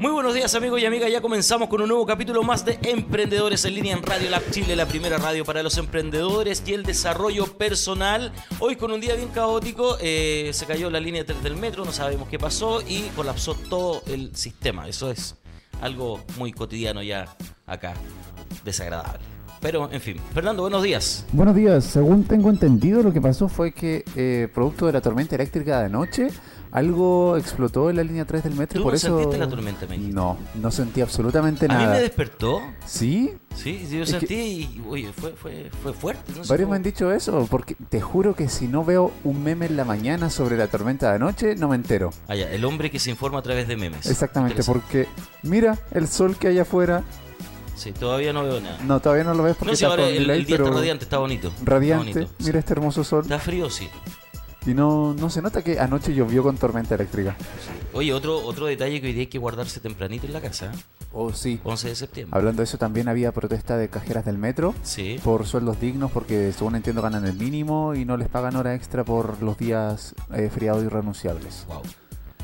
Muy buenos días amigos y amigas, ya comenzamos con un nuevo capítulo más de Emprendedores en línea en Radio Lab Chile, la primera radio para los emprendedores y el desarrollo personal. Hoy con un día bien caótico, eh, se cayó la línea 3 del metro, no sabemos qué pasó y colapsó todo el sistema. Eso es algo muy cotidiano ya acá, desagradable. Pero, en fin. Fernando, buenos días. Buenos días. Según tengo entendido, lo que pasó fue que, eh, producto de la tormenta eléctrica de anoche, algo explotó en la línea 3 del metro. ¿Tú por no eso... sentiste la tormenta, me dijiste? No, no sentí absolutamente A nada. mí me despertó. ¿Sí? Sí, sí, yo Es sentí y, oye, fue, fue, fue fuerte. No Varios me han dicho eso, porque te juro que si no veo un meme en la mañana sobre la tormenta de anoche, no me entero. Ah, ya, el hombre que se informa a través de memes. Exactamente, porque mira el sol que hay afuera. Sí, todavía no veo nada. No, todavía no lo ves porque No sé, está ahora con el, delay, el día está radiante, está bonito. Está radiante. sí. Mira este hermoso sol. Está frío, sí. Y no, no se nota que anoche llovió con tormenta eléctrica. Oye, otro, otro detalle que hoy día hay que guardarse tempranito en la casa. ¿eh? Oh, sí. 11 de septiembre. Hablando de eso, también había protesta de cajeras del metro Sí. por sueldos dignos porque, según entiendo, ganan el mínimo y no les pagan hora extra por los días eh, feriados irrenunciables. Wow.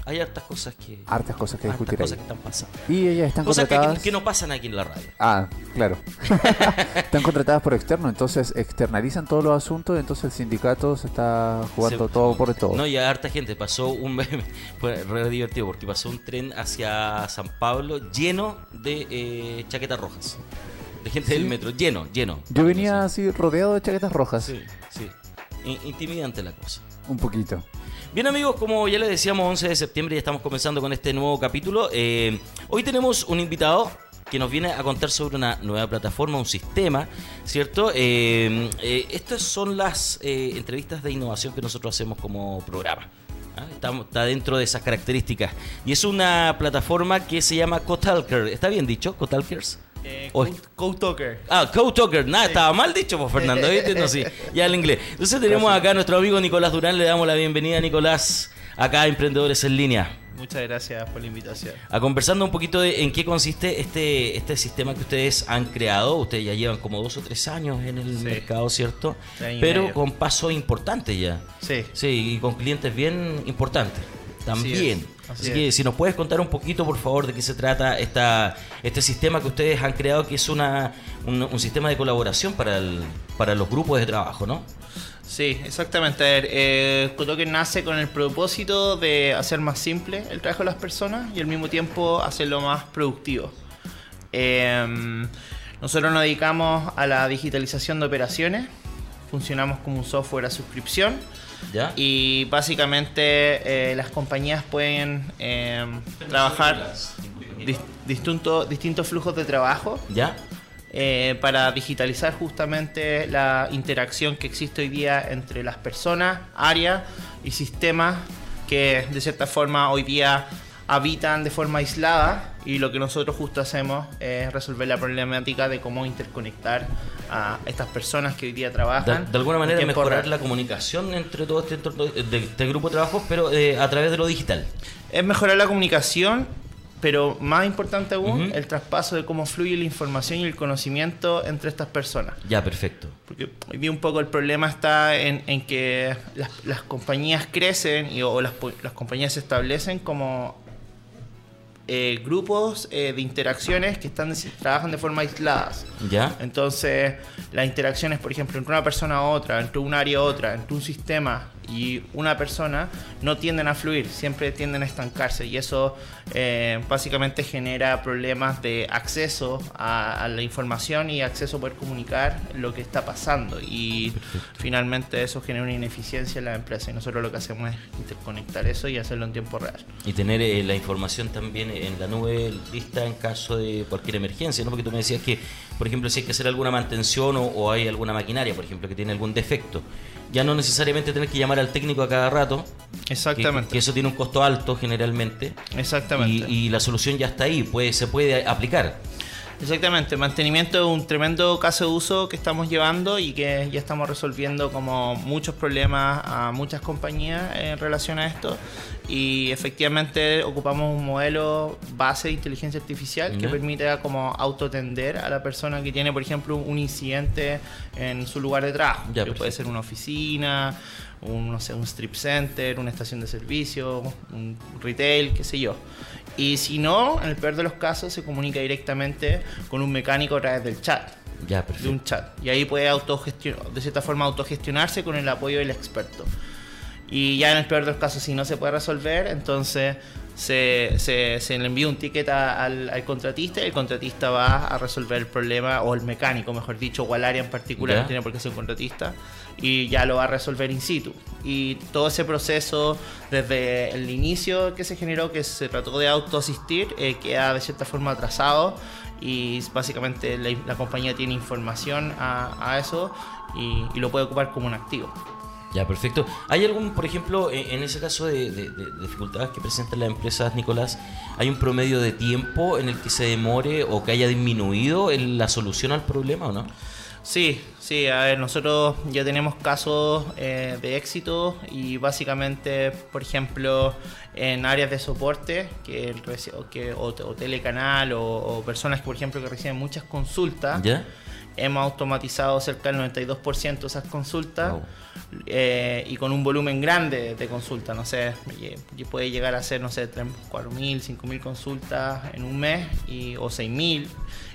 Hay hartas cosas que. Hartas cosas que hartas discutir cosas que están pasando. Y ellas están Cosas que, contratadas... que no pasan aquí en la radio. Ah, claro. están contratadas por externo, entonces externalizan todos los asuntos, entonces el sindicato se está jugando Se- todo por todo. No, y a harta gente. Pasó un. Fue re divertido porque pasó un tren hacia San Pablo lleno de eh, chaquetas rojas. De gente del metro. Lleno, lleno. Yo venía Sí, así rodeado de chaquetas rojas. Sí, sí. In- Intimidante la cosa. Un poquito. Bien amigos, como ya les decíamos, 11 de septiembre ya estamos comenzando con este nuevo capítulo. Eh, hoy tenemos un invitado que nos viene a contar sobre una nueva plataforma, un sistema, ¿cierto? Eh, eh, estas son las eh, entrevistas de innovación que nosotros hacemos como programa. ¿ah? Estamos- Está dentro de esas características. Y es una plataforma que se llama Cotalker. ¿Está bien dicho? Cotalkers. Eh, Oye. Code, Code Talker. Ah, Code Talker, nada, estaba mal dicho, pues Fernando, ¿viste? No, sí, ya el inglés. Entonces tenemos acá a nuestro amigo Nicolás Durán, le damos la bienvenida Nicolás, acá a Emprendedores en Línea, Muchas gracias por la invitación. a conversando un poquito de en qué consiste este, este sistema que ustedes han creado. Ustedes ya llevan como dos o tres años en el Sí. mercado, ¿cierto? Pero con pasos importantes ya. Sí. Sí, y con clientes bien importantes. También. Así, así que si nos puedes contar un poquito, por favor, de qué se trata esta, este sistema que ustedes han creado, que es una, un, un sistema de colaboración para, el, para los grupos de trabajo, ¿no? Sí, exactamente. A ver, eh, Code Talker nace con el propósito de hacer más simple el trabajo de las personas y al mismo tiempo hacerlo más productivo. Eh, nosotros nos dedicamos a la digitalización de operaciones. Funcionamos como un software a suscripción. ¿Ya? Y básicamente eh, las compañías pueden eh, trabajar dis- distinto- distintos flujos de trabajo ¿Ya? eh, para digitalizar justamente la interacción que existe hoy día entre las personas, áreas y sistemas que de cierta forma hoy día habitan de forma aislada y lo que nosotros justo hacemos es resolver la problemática de cómo interconectar a estas personas que hoy día trabajan. de alguna manera mejorar la comunicación entre todo este, entorno de, de este grupo de trabajo, pero eh, a través de lo digital. Es mejorar la comunicación, pero más importante aún, el traspaso de cómo fluye la información y el conocimiento entre estas personas. Ya, perfecto. Porque hoy día un poco el problema está en, en que las, las compañías crecen y, o las, las compañías se establecen como eh, grupos eh, de interacciones que están trabajan de forma aisladas. ¿Ya? Entonces, las interacciones, por ejemplo, entre una persona a otra, entre un área a otra, entre un sistema y una persona, no tienden a fluir, siempre tienden a estancarse. Y eso eh, básicamente genera problemas de acceso a, a la información y acceso a poder comunicar lo que está pasando. Y finalmente eso genera una ineficiencia en la empresa. Y nosotros lo que hacemos es interconectar eso y hacerlo en tiempo real. Y tener eh, la información también en la nube lista en caso de cualquier emergencia, ¿no? Porque tú me decías que, por ejemplo, si hay que hacer alguna mantención o, o hay alguna maquinaria, por ejemplo, que tiene algún defecto, ya no necesariamente tener que llamar al técnico a cada rato, que, Exactamente. que eso tiene un costo alto generalmente, Exactamente. y, y la solución ya está ahí, puede, se puede aplicar. Exactamente, mantenimiento es un tremendo caso de uso que estamos llevando y que ya estamos resolviendo como muchos problemas a muchas compañías en relación a esto. Y efectivamente ocupamos un modelo base de inteligencia artificial que permite como autotender a la persona que tiene, por ejemplo, un incidente en su lugar de trabajo. Ya, que puede ser una oficina, un, no sé, un strip center, una estación de servicio, un retail, qué sé yo. Y si no, en el peor de los casos, se comunica directamente con un mecánico a través del chat, Ya, de perfecto. un chat. Y ahí puede autogestion- de cierta forma autogestionarse con el apoyo del experto. Y ya en el peor de los casos, si no se puede resolver, entonces se, se- se le envía un ticket a- al, al contratista y el contratista va a resolver el problema, o el mecánico, mejor dicho, o al área en particular, Ya. no tiene por qué ser un contratista, y ya lo va a resolver in situ. Y todo ese proceso, desde el inicio que se generó, que se trató de autoasistir, eh, queda de cierta forma atrasado y básicamente la, la compañía tiene información a, a eso y, y lo puede ocupar como un activo. Ya, perfecto. ¿Hay algún, por ejemplo, en en ese caso de, de- de dificultades que presentan las empresas, Nicolás, hay un promedio de tiempo en el que se demore o que haya disminuido en la solución al problema o no? Sí, sí, a ver, nosotros ya tenemos casos eh, de éxito y básicamente, por ejemplo, en áreas de soporte, que, que, o, o telecanal o, o personas que, por ejemplo, que reciben muchas consultas, ¿Ya? Hemos automatizado cerca del 92% de esas consultas Wow. eh, y con un volumen grande de consultas, no sé, puede llegar a ser, no sé, 3, 4.000, 5.000 consultas en un mes y, o 6.000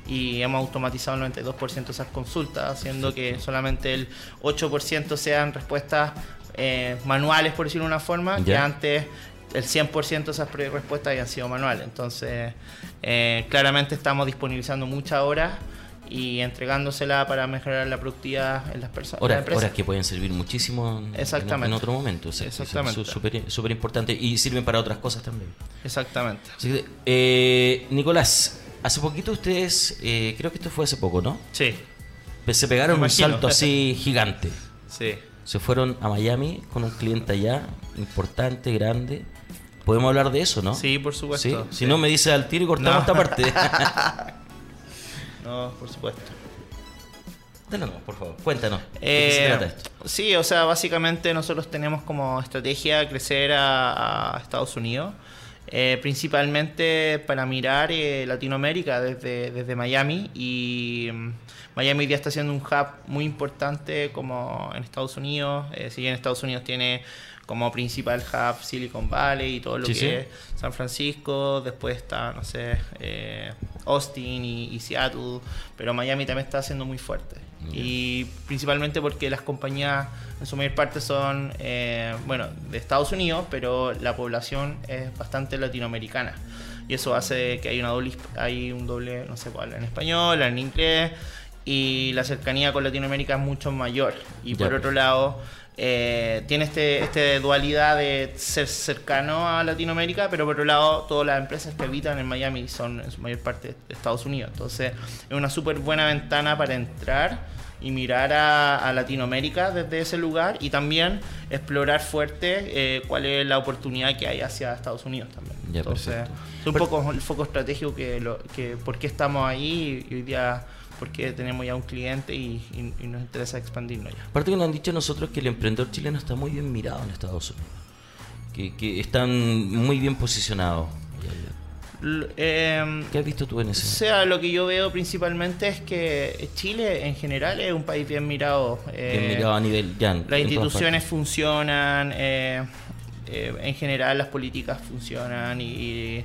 y hemos automatizado el 92% de esas consultas, haciendo que solamente el 8% sean respuestas eh, manuales, por decirlo de una forma, que antes el 100% de esas respuestas habían sido manuales. Entonces, eh, claramente estamos disponibilizando muchas horas y entregándosela para mejorar la productividad en las personas. Horas, empresas. horas que pueden servir muchísimo en, en- Exactamente. en otro momento. o sea, Exactamente. Súper importante y sirven para otras cosas también. Exactamente. Que, eh, Nicolás, hace poquito ustedes, eh, creo que esto fue hace poco, ¿no? Sí, Se pegaron un salto así gigante. sí. Se fueron a Miami con un cliente allá, importante, grande. Podemos hablar de eso, ¿no? Sí, por supuesto. Si Sí. no, me dice al tiro y cortamos No. esta parte. No, por supuesto. Dale, por favor, cuéntanos. ¿De qué Eh, se trata esto? sí, o sea, básicamente nosotros tenemos como estrategia crecer a, a Estados Unidos, eh, principalmente para mirar eh, Latinoamérica desde, desde Miami y mm, Miami día está siendo un hub muy importante como en Estados Unidos, eh, si bien Estados Unidos tiene como principal hub Silicon Valley y todo lo Sí, que sí. es San Francisco, después está, no sé, eh, Austin y, y Seattle, pero Miami también está siendo muy fuerte. Y principalmente porque las compañías en su mayor parte son, eh, bueno, de Estados Unidos, pero la población es bastante latinoamericana. Y eso hace que hay, una doble, hay un doble, no sé cuál, en español, en inglés, y la cercanía con Latinoamérica es mucho mayor. Y Ya, por otro lado, eh, tiene este, este dualidad de ser cercano a Latinoamérica, pero por otro lado, todas las empresas que habitan en Miami son en su mayor parte de Estados Unidos. Entonces, es una súper buena ventana para entrar y mirar a, a Latinoamérica desde ese lugar y también explorar fuerte eh, cuál es la oportunidad que hay hacia Estados Unidos también. Ya, Entonces, perfecto. es un poco el foco estratégico que, lo, que por qué estamos ahí y hoy día porque tenemos ya un cliente y, y- y nos interesa expandirnos ya. Aparte que nos han dicho nosotros que el emprendedor chileno está muy bien mirado en Estados Unidos. Que, que están muy bien posicionados. Em, ¿Qué has visto tú en O ese? sea, lo que yo veo principalmente es que Chile en general es un país bien mirado. eh, Bien mirado a nivel ya. en- las instituciones funcionan, eh, eh, en general las políticas funcionan y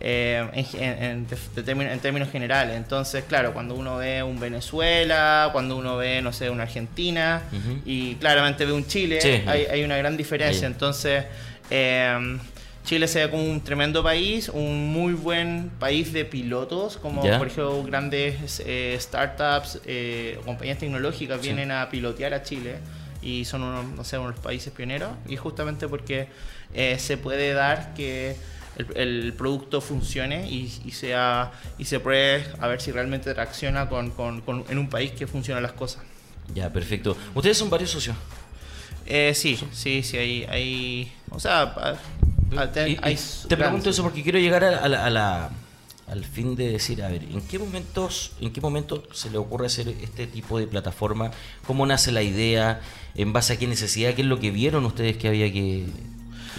eh, en, términos generales. Entonces, claro, cuando uno ve un Venezuela, cuando uno ve, no sé, una Argentina y claramente ve un Chile, Sí. hay, hay una gran diferencia. Ahí. Entonces, eh, Chile se ve como un tremendo país, un muy buen país de pilotos, como por ejemplo grandes eh, startups o compañías tecnológicas Sí. vienen a pilotear a Chile y son unos, no sé, unos países pioneros y justamente porque se puede dar que el, el producto funcione y, y sea y se pruebe a ver si realmente tracciona con, con- con- en un país que funcionan las cosas. Ya, perfecto. Ustedes son varios socios. Eh, sí, sí, sí, hay, hay o sea, a- a- te- Y- y hay te pregunto eso porque quiero llegar a, a la, a la- al fin de decir, a ver, ¿en qué momentos, en qué momento se le ocurre hacer este tipo de plataforma? ¿Cómo nace la idea? ¿En base a qué necesidad? ¿Qué es lo que vieron ustedes que había que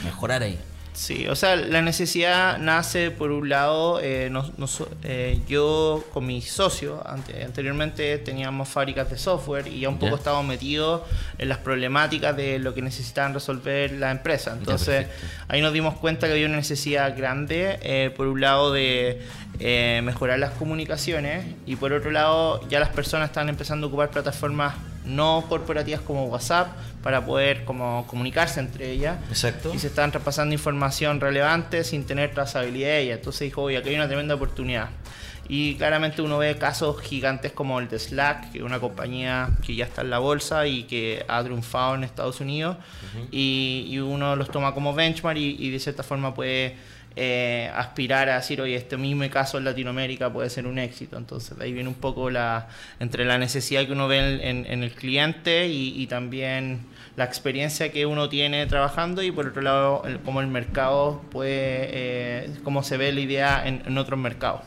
mejorar ahí? Sí, o sea, la necesidad nace por un lado, eh, nos- nos- eh, yo con mi socio ante- anteriormente teníamos fábricas de software y ya un poco Ya. estábamos metidos en las problemáticas de lo que necesitaban resolver la empresa. Entonces ahí nos dimos cuenta que había una necesidad grande, eh, por un lado de eh, mejorar las comunicaciones y por otro lado ya las personas están empezando a ocupar plataformas no corporativas como WhatsApp para poder como comunicarse entre ellas Exacto. y se están traspasando información relevante sin tener trazabilidad de ella. Entonces dijo, oye, aquí hay una tremenda oportunidad. Y claramente uno ve casos gigantes como el de Slack, que es una compañía que ya está en la bolsa y que ha triunfado en Estados Unidos. y, y uno los toma como benchmark y, y de cierta forma puede eh, aspirar a decir, oye, este mismo caso en Latinoamérica puede ser un éxito. Entonces ahí viene un poco la entre la necesidad que uno ve en, en- en el cliente y, y también la experiencia que uno tiene trabajando y por otro lado el- cómo el mercado puede, eh, cómo se ve la idea en, en otros mercados.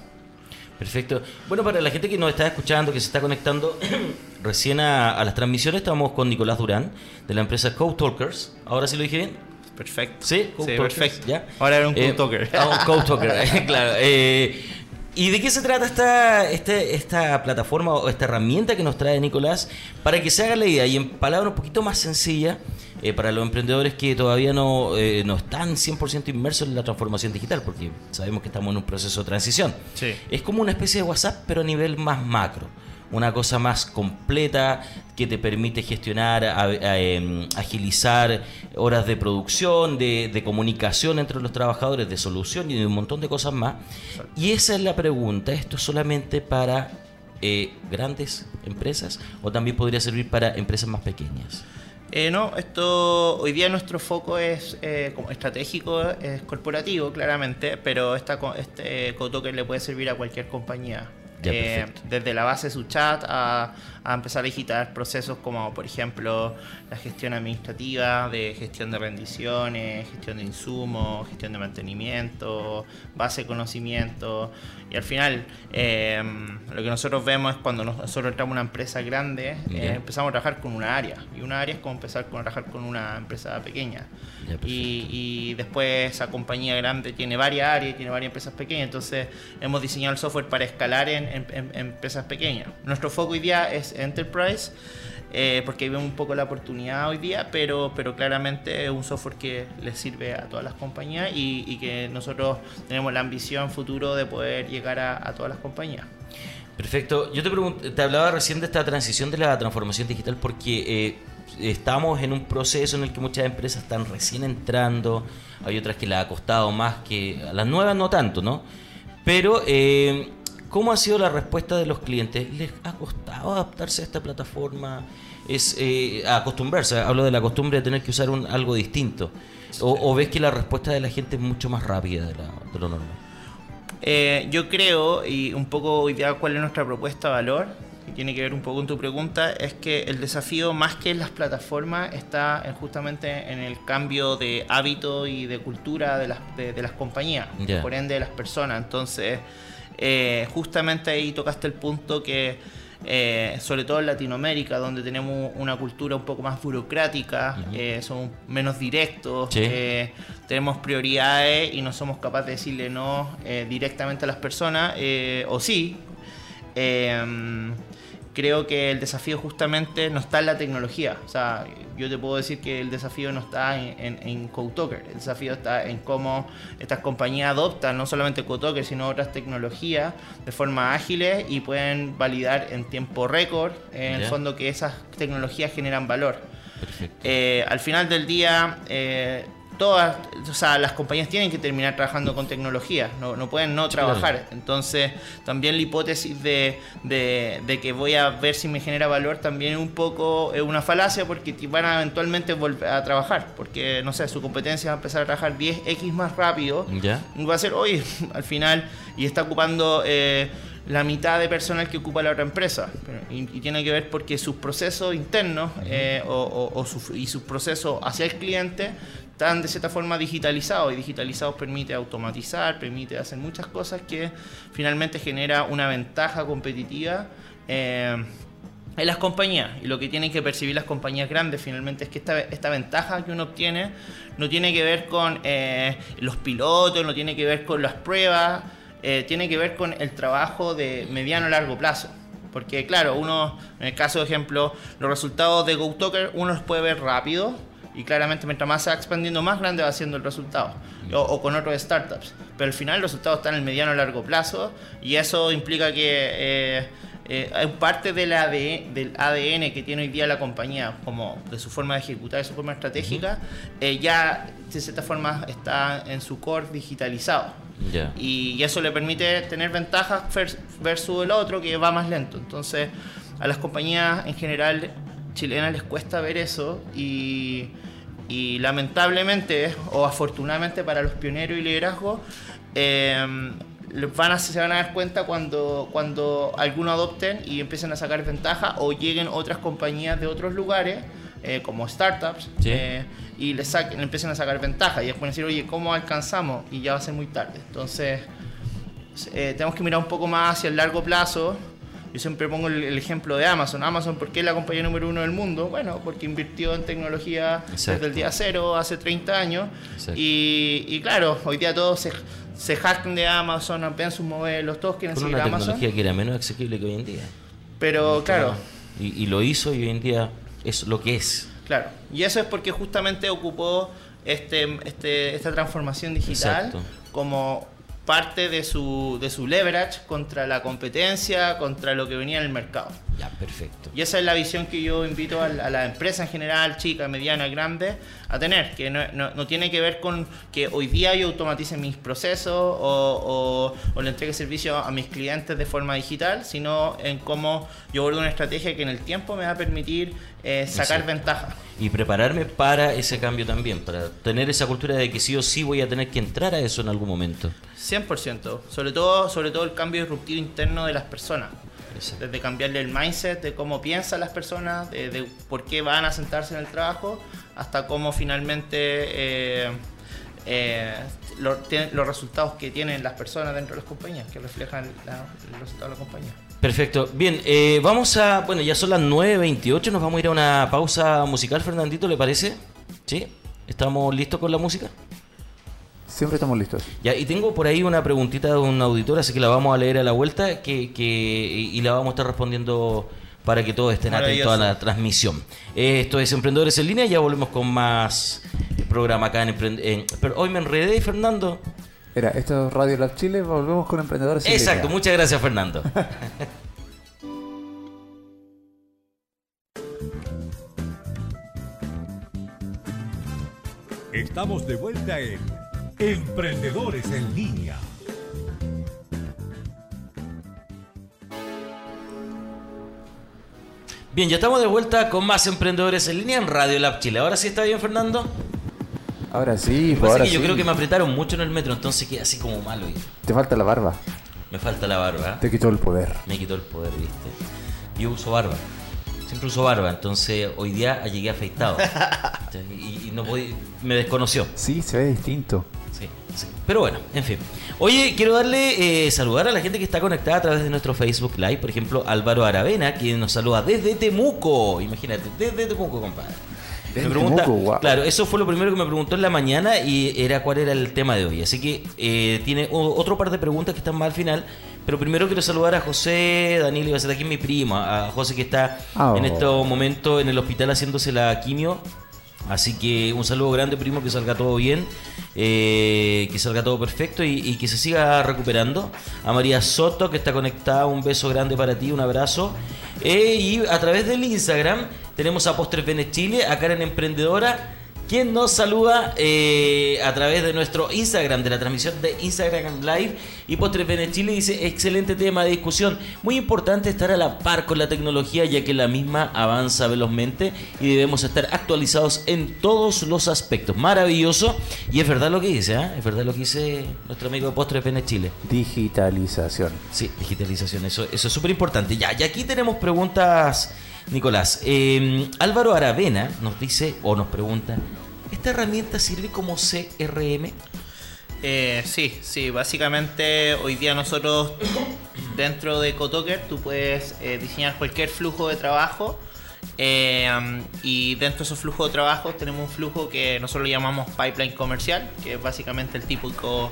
Perfecto. Bueno, para la gente que nos está escuchando, que se está conectando recién a, a las transmisiones, estamos con Nicolás Durán, de la empresa Code Talkers. ¿Ahora sí lo dije bien? Perfecto. Sí, perfecto. ¿ya? Ahora era un Eh, code talker. ah, un Code Talker, claro. Eh, ¿Y de qué se trata esta, este- esta plataforma o esta herramienta que nos trae Nicolás para que se haga la idea y en palabras un poquito más sencillas eh, para los emprendedores que todavía no, eh, no están 100% inmersos en la transformación digital porque sabemos que estamos en un proceso de transición? Sí. Es como una especie de WhatsApp pero a nivel más macro. Una cosa más completa que te permite gestionar, a- a- em, agilizar horas de producción, de, de comunicación entre los trabajadores, de solución y de un montón de cosas más. Y esa es la pregunta. ¿Esto es solamente para eh, grandes empresas o también podría servir para empresas más pequeñas? Eh, no, esto hoy día nuestro foco es eh, como estratégico, es corporativo claramente, pero esta, este CodeToker le puede servir a cualquier compañía. Ya, Eh, desde la base de su chat a, a empezar a digitar procesos como por ejemplo la gestión administrativa, de gestión de rendiciones, gestión de insumos, gestión de mantenimiento, base de conocimiento. Y al final eh, lo que nosotros vemos es cuando nos- nosotros entramos a una empresa grande, eh, empezamos a trabajar con una área. Y una área es como empezar a trabajar con una empresa pequeña. Ya, y, y después esa compañía grande tiene varias áreas, tiene varias empresas pequeñas. Entonces hemos diseñado el software para escalar en, en- en- en empresas pequeñas. Nuestro foco hoy día es Enterprise. eh, porque ahí un poco la oportunidad hoy día, pero, pero claramente es un software que le sirve a todas las compañías y, que nosotros tenemos la ambición futuro de poder llegar a, todas las compañías. Perfecto. Yo te, te hablaba recién de esta transición de la transformación digital porque eh, estamos en un proceso en el que muchas empresas están recién entrando, hay otras que les ha costado más que las nuevas no tanto, ¿no? Pero, eh, ¿cómo ha sido la respuesta de los clientes? ¿Les ha costado adaptarse a esta plataforma? Es eh, acostumbrarse, hablo de la costumbre de tener que usar un, algo distinto. O, o ves que la respuesta de la gente es mucho más rápida de, la- de lo normal? Eh, yo creo, y un poco hoy día cuál es nuestra propuesta de valor, que tiene que ver un poco con tu pregunta, es que el desafío más que en las plataformas está en justamente en el cambio de hábito y de cultura de las, de, de las compañías, por ende de las personas. Entonces, eh, justamente ahí tocaste el punto que, eh, sobre todo en Latinoamérica, donde tenemos una cultura un poco más burocrática, eh, somos menos directos, Sí. tenemos prioridades y no somos capaces de decirle no directamente a las personas, o sí. Creo que el desafío justamente no está en la tecnología. O sea, yo te puedo decir que el desafío no está en, en, en. El desafío está en cómo estas compañías adoptan no solamente CodeToker, sino otras tecnologías de forma ágiles y pueden validar en tiempo récord, en el fondo, que esas tecnologías generan valor. Perfecto. Eh, al final del día, eh, todas, o sea, las compañías tienen que terminar trabajando con tecnología, no, no pueden no trabajar. Entonces, también la hipótesis de, de- de que voy a ver si me genera valor también es un poco es una falacia porque van a eventualmente volver a trabajar, porque, no sé, su competencia va a empezar a trabajar 10x más rápido ¿Ya? va a ser, oye, al final, y está ocupando eh, la mitad de personal que ocupa la otra empresa. Y, y tiene que ver porque sus procesos internos eh, o, o- o su- y sus procesos hacia el cliente están de cierta forma digitalizados y digitalizados permite automatizar, permite hacer muchas cosas que finalmente genera una ventaja competitiva. eh, en las compañías. Y lo que tienen que percibir las compañías grandes finalmente es que esta, esta ventaja que uno obtiene no tiene que ver con eh, los pilotos, no tiene que ver con las pruebas, eh, tiene que ver con el trabajo de mediano a largo plazo. Porque claro, uno, en el caso de ejemplo, los resultados de GoToker uno los puede ver rápido y claramente mientras más se va expandiendo, más grande va siendo el resultado. O, o con otros startups. Pero al final el resultado está en el mediano a largo plazo y eso implica que eh, eh, parte del ADN, del ADN que tiene hoy día la compañía, como de su forma de ejecutar, de su forma estratégica, eh, ya de cierta forma está en su core digitalizado. Ya. Y, y eso le permite tener ventajas vers- versus el otro que va más lento. Entonces, a las compañías en general chilenas les cuesta ver eso y, y lamentablemente o afortunadamente para los pioneros y liderazgo, eh, les van a, se van a dar cuenta cuando, cuando algunos adopten y empiecen a sacar ventaja o lleguen otras compañías de otros lugares. eh, como startups Sí. eh, y les saquen, empiecen a sacar ventaja y después decir oye cómo alcanzamos y ya va a ser muy tarde entonces eh, tenemos que mirar un poco más hacia el largo plazo. Yo siempre pongo el, el ejemplo de Amazon. Amazon, ¿por qué es la compañía número uno del mundo? Bueno, porque invirtió en tecnología Exacto. desde el día cero, hace 30 años. Y, y claro, hoy día todos se, se jactan de Amazon, amplían sus modelos, todos quieren Con seguir una Amazon. tecnología que era menos asequible que hoy en día. Pero claro, Y, y lo hizo y hoy en día es lo que es. claro. Y eso es porque justamente ocupó este, este, esta transformación digital Exacto. como parte de su, de su leverage contra la competencia, contra lo que venía en el mercado. Ya, perfecto. Y esa es la visión que yo invito a la, a la empresa en general, chica, mediana, grande, a tener, que no, no- no tiene que ver con que hoy día yo automatice mis procesos o, o- o le entregue servicio a mis clientes de forma digital, sino en cómo yo abordo una estrategia que en el tiempo me va a permitir eh, sacar Exacto. ventaja. Y prepararme para ese cambio también, para tener esa cultura de que sí o sí voy a tener que entrar a eso en algún momento. 100%, sobre todo, sobre todo el cambio disruptivo interno de las personas. Exacto. Desde cambiarle el mindset de cómo piensan las personas, de, de por qué van a sentarse en el trabajo, hasta cómo finalmente eh, eh, lo- los resultados que tienen las personas dentro de las compañías, que reflejan la- el resultado de la compañía. Perfecto. Bien, eh, vamos a. Bueno, ya son las 9.28, nos vamos a ir a una pausa musical, Fernandito, ¿le parece? ¿Sí? ¿Estamos listos con la música? Siempre estamos listos. Ya, y tengo por ahí una preguntita de un auditor, así que la vamos a leer a la vuelta que, que- y y la vamos a estar respondiendo para que todos estén atentos a la transmisión. Eh, Esto es Emprendedores en Línea, ya volvemos con más programa acá en Emprendedores. Pero hoy me enredé, Fernando. Era, esto es Radio Lab Chile, volvemos con Emprendedores en Exacto, Línea. muchas gracias, Fernando. Estamos de vuelta en Emprendedores en Línea. Bien, ya estamos de vuelta con más Emprendedores en Línea en Radio Lab Chile. Ahora sí está bien, Fernando. Ahora sí, pues ahora que yo sí. creo que me apretaron mucho en el metro, entonces queda así como malo. y Te falta la barba. Me falta la barba. ¿eh? Te quitó el poder. Me quitó el poder, ¿viste? Yo uso barba. Siempre uso barba, entonces hoy día llegué afeitado. y, y no podí- me desconoció. Sí, se ve distinto. Sí. Pero bueno, en fin. Oye, quiero darle, eh, saludar a la gente que está conectada a través de nuestro Facebook Live. Por ejemplo, Álvaro Aravena, quien nos saluda desde Temuco. Imagínate, desde Temuco, compadre. Desde me pregunta, Temuco, guau. claro, eso fue lo primero que me preguntó en la mañana y era cuál era el tema de hoy. Así que eh, tiene otro par de preguntas que están más al final. Pero primero quiero saludar a José, Daniel Ibaceta, aquí es mi prima, a José que está Ah, en oh. estos momentos en el hospital haciéndose la quimio. Así que un saludo grande, primo, que salga todo bien, eh, que salga todo perfecto y, que se siga recuperando. A María Soto, que está conectada, un beso grande para ti, un abrazo. Eh, y a través del Instagram tenemos a Postres Bene Chile, a Karen Emprendedora, quien nos saluda eh, a través de nuestro Instagram, de la transmisión de Instagram Live. Y Postres Bene Chile dice: excelente tema de discusión. Muy importante estar a la par con la tecnología, ya que la misma avanza velozmente y debemos estar actualizados en todos los aspectos. Maravilloso. Y es verdad lo que dice, ¿ah? Es verdad lo que dice nuestro amigo de Postres Bene Chile. Digitalización. Sí, digitalización, eso, eso es súper importante. Ya, y aquí tenemos preguntas, Nicolás. Eh, Álvaro Aravena nos dice o nos pregunta, ¿esta herramienta sirve como CRM? Eh, sí, sí, básicamente hoy día nosotros dentro de Cotoker tú puedes eh, diseñar cualquier flujo de trabajo eh, y dentro de esos flujos de trabajo tenemos un flujo que nosotros llamamos pipeline comercial, que es básicamente el típico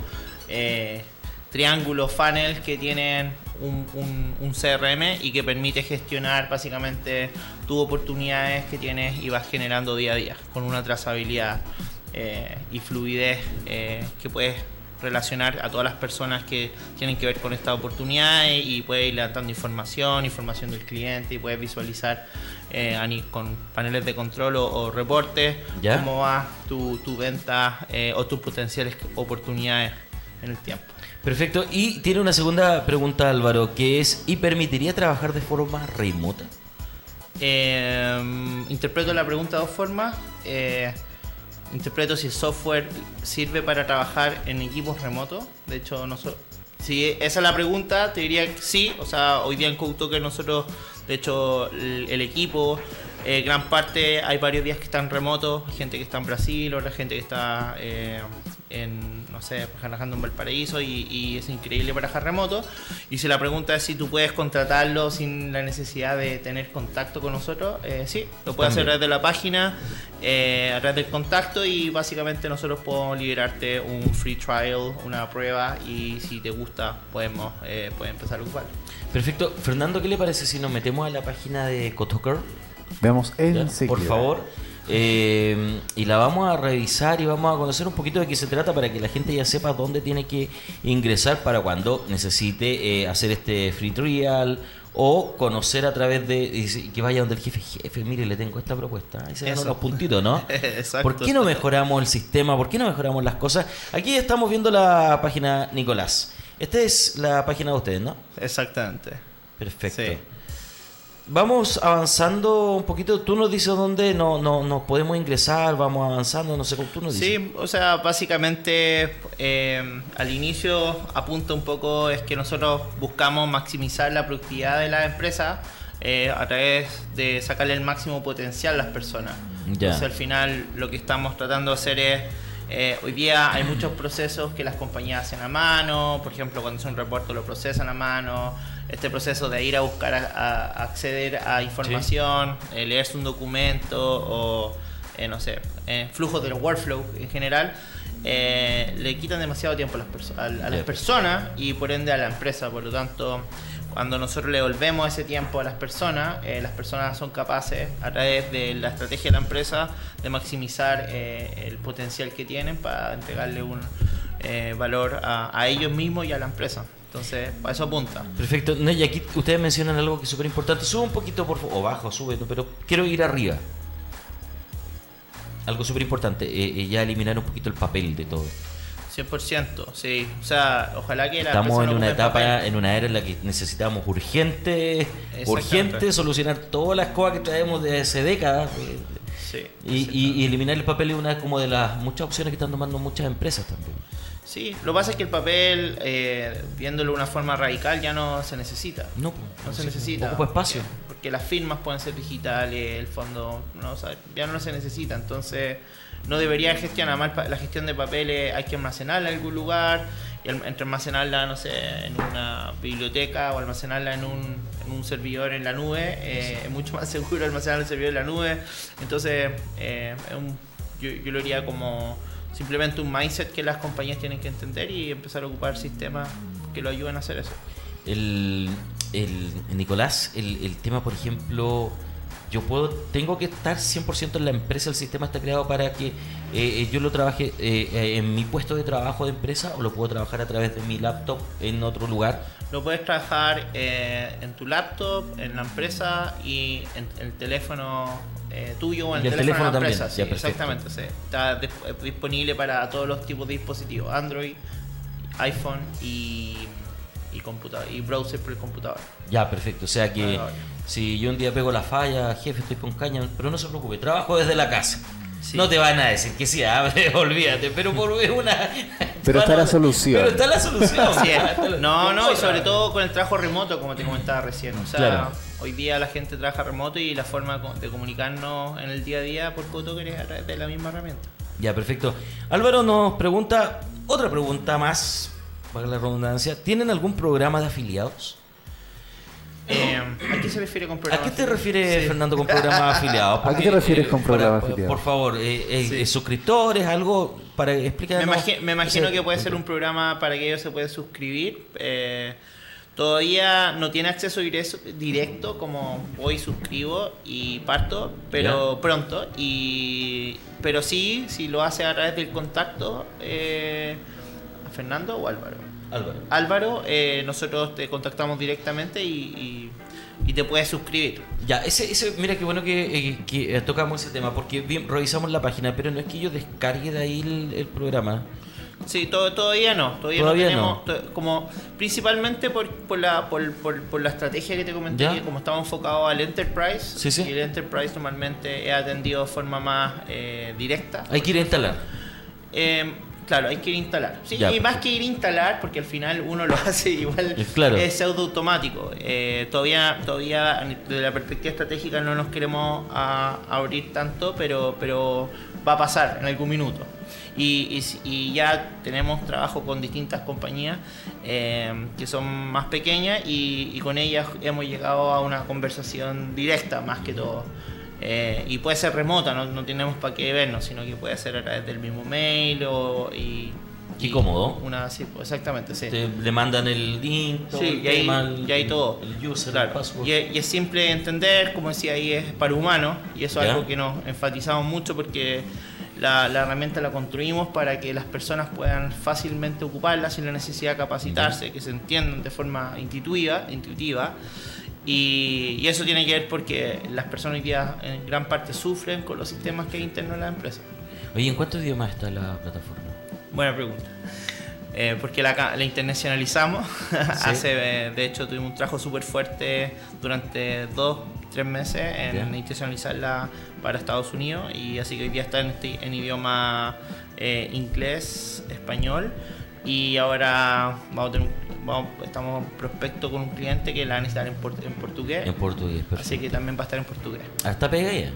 eh, triángulo funnel que tienen un, un- un CRM y que permite gestionar básicamente tus oportunidades que tienes y vas generando día a día con una trazabilidad eh, y fluidez eh, que puedes relacionar a todas las personas que tienen que ver con esta oportunidad y puedes ir levantando información, información del cliente y puedes visualizar eh, con paneles de control o, o reportes ¿Ya? cómo va tu, tu venta eh, o tus potenciales oportunidades en el tiempo. Perfecto. Y tiene una segunda pregunta, Álvaro, que es, ¿y permitiría trabajar de forma remota? Eh, interpreto la pregunta de dos formas. Eh, interpreto si el software sirve para trabajar en equipos remotos. De hecho, nosotros, si esa es la pregunta, te diría que sí. O sea, hoy día en CodeToker nosotros, de hecho, el, equipo, eh, gran parte, hay varios días que están remotos. Gente que está en Brasil, otra gente que está eh, en, no sé, trabajando en Valparaíso y, y es increíble para trabajar remoto. Y si la pregunta es si tú puedes contratarlo sin la necesidad de tener contacto con nosotros, eh, sí, lo puedes hacer a través de la página, eh, a través del contacto y básicamente nosotros podemos liberarte un free trial, una prueba y si te gusta podemos eh, puedes empezar a ocupar. Perfecto. Fernando, ¿qué le parece si nos metemos a la página de Cotoker? Veamos enseguida. Por favor. Eh, y la vamos a revisar y vamos a conocer un poquito de qué se trata para que la gente ya sepa dónde tiene que ingresar para cuando necesite eh, hacer este free trial o conocer a través de que vaya donde el jefe, jefe, mire, le tengo esta propuesta. Ahí se Eso. los puntitos, ¿no? Exacto. ¿Por qué no mejoramos el sistema? ¿Por qué no mejoramos las cosas? Aquí estamos viendo la página Nicolás. Esta es la página de ustedes, ¿no? Exactamente. Perfecto. Sí. Vamos avanzando un poquito. Tú nos dices dónde no, no, nos podemos ingresar, vamos avanzando, no sé cómo tú nos dices. Sí, o sea, básicamente eh, al inicio apunta un poco es que nosotros buscamos maximizar la productividad de la empresa eh, a través de sacarle el máximo potencial a las personas. Ya. Entonces al final lo que estamos tratando de hacer es, eh, hoy día hay muchos procesos que las compañías hacen a mano, por ejemplo cuando es un reporte lo procesan a mano, este proceso de ir a buscar, a, a acceder a información, eh, leerse un documento o eh, no sé, eh, flujos de los workflow en general, le quitan demasiado tiempo a las, perso- a, a las personas y por ende a la empresa. Por lo tanto, cuando nosotros le devolvemos ese tiempo a las personas, eh, las personas son capaces, a través de la estrategia de la empresa, de maximizar eh, el potencial que tienen para entregarle un eh, valor a, a ellos mismos y a la empresa. Entonces, para eso apunta. Perfecto. No, y aquí ustedes mencionan algo que es súper importante. Sube un poquito, por favor. O bajo, sube, pero quiero ir arriba. Algo súper importante. ya eliminar un poquito el papel de todo. 100%, sí. O sea, ojalá que la Estamos en una etapa, papel. en una era en la que necesitamos urgente, urgente solucionar todas las cosas que traemos de hace décadas. eh, Sí, Y, y- y eliminar el papel es una como de las muchas opciones que están tomando muchas empresas también. Sí, lo que pasa es que el papel, eh, viéndolo de una forma radical, ya no se necesita. No, pues, No se sí, necesita. Ocupa espacio. Porque las firmas pueden ser digitales, el fondo no, o sea, ya no se necesita. Entonces, no debería gestionar pa- la gestión de papeles, hay que almacenarla en algún lugar. Y entre almacenarla, no sé, en una biblioteca o almacenarla en un, en un servidor en la nube, eh, es mucho más seguro almacenar el servidor en la nube. Entonces, eh, yo lo haría como simplemente un mindset que las compañías tienen que entender y empezar a ocupar sistemas que lo ayuden a hacer eso. El, el- Nicolás, el, el tema, por ejemplo, yo puedo, tengo que estar 100% en la empresa, el sistema está creado para que eh, eh, yo lo trabaje eh, eh, en mi puesto de trabajo de empresa o lo puedo trabajar a través de mi laptop en otro lugar. Lo puedes trabajar eh, en tu laptop, en la empresa y en, el teléfono eh, tuyo o en Y el, el teléfono, teléfono de la empresa. sí, exactamente. sí. Está dis- disponible para todos los tipos de dispositivos: Android, iPhone y, y computador y browser por el computador. Ya, perfecto. O sea que vale. si yo un día pego la falla, jefe, estoy con caña, pero no se preocupe, trabajo desde la casa. Sí. No te van a decir que sí, abre, olvídate, pero por una... Pero está la solución. Pero está la solución. No, no, y sobre todo con el trabajo remoto, como te comentaba recién. O sea, Claro. hoy día la gente trabaja remoto y la forma de comunicarnos en el día a día por Cotoker es a través de la misma herramienta. Ya, perfecto. Álvaro nos pregunta, otra pregunta más, para la redundancia. ¿Tienen algún programa de afiliados? Eh, ¿A qué se refiere con ¿A qué te refieres, Sí. Fernando, con programa de afiliados? ¿A qué te refieres con para- programa por- afiliado? Por favor, eh, eh, Sí. eh, suscriptores, algo para explicar. Me, imagi- me imagino que puede ser un programa para que ellos se pueden suscribir. Eh, todavía no tiene acceso directo, directo como hoy suscribo y parto, pero pronto. Y pero sí, si lo hace a través del contacto, eh, ¿a Fernando o Álvaro? Álvaro. Álvaro, eh, nosotros te contactamos directamente y, y- y te puedes suscribir. Ya, ese, ese, mira qué bueno que, eh, que, eh, tocamos ese tema, porque bien, revisamos la página, pero no es que yo descargue de ahí el, el programa. Sí, to- todavía no, todavía, Todavía no tenemos, to- como principalmente por, por la por, por- por la estrategia que te comenté, Ya. que como estamos enfocados al enterprise, Sí, sí. y el enterprise normalmente es atendido de forma más eh, directa. Hay que ir a instalar. Eh, claro, hay que ir a instalar. Sí, Ya, y más que ir a instalar, porque al final uno lo hace igual, Eh, claro. es pseudo automático. Eh, todavía, todavía desde la perspectiva estratégica no nos queremos a- abrir tanto, pero, pero va a pasar en algún minuto. Y, y si- y ya tenemos trabajo con distintas compañías eh, que son más pequeñas y, y con ellas hemos llegado a una conversación directa más que todo. Eh, y puede ser remota, no, no tenemos para qué vernos, sino que puede ser a través del mismo mail o, y, Qué y cómodo. Una, sí, pues, exactamente, sí. Te- le mandan el link, todo Sí, el y ahí, tema, el- y ahí todo. El user, Claro. el password. Y, es, y es simple de entender, como decía ahí, es para humanos. Y eso es algo que nos enfatizamos mucho porque la, la herramienta la construimos para que las personas puedan fácilmente ocuparla sin la necesidad de capacitarse, que se entiendan de forma intuitiva. intuitiva. Y, y eso tiene que ver porque las personas hoy día en gran parte sufren con los sistemas que hay internos en la empresa. Oye, ¿en cuántos idiomas está la plataforma? Buena pregunta. Eh, porque la, la internacionalizamos. Hace, eh, de hecho, tuvimos un trabajo súper fuerte durante dos, tres meses en internacionalizarla para Estados Unidos. Y así que hoy día está en, este- en idioma eh, inglés, español. Y ahora vamos a tener un- vamos- estamos en prospecto con un cliente que la va a necesitar en, por- en portugués. En portugués, perfecto. Así que también va a estar en portugués. ¿Hasta pega ya?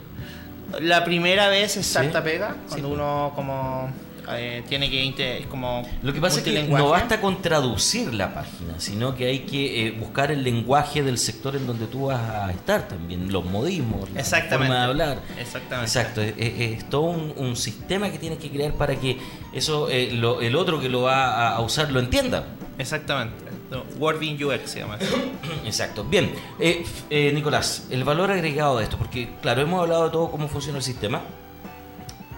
La primera vez es Sí. pega, cuando Sí. uno como eh, tiene que inter- como Lo que pasa es que no basta con traducir la página, sino que hay que eh, buscar el lenguaje del sector en donde tú vas a estar también, los modismos, la Exactamente. forma de hablar. Exactamente. Exacto, es, es- es todo un, un sistema que tienes que crear para que eso eh, lo- el otro que lo va a, usar lo entienda. Exactamente. No, Wording UX se llama. eso. Exacto. Bien, eh, eh, Nicolás, el valor agregado de esto, porque claro, hemos hablado de todo cómo funciona el sistema.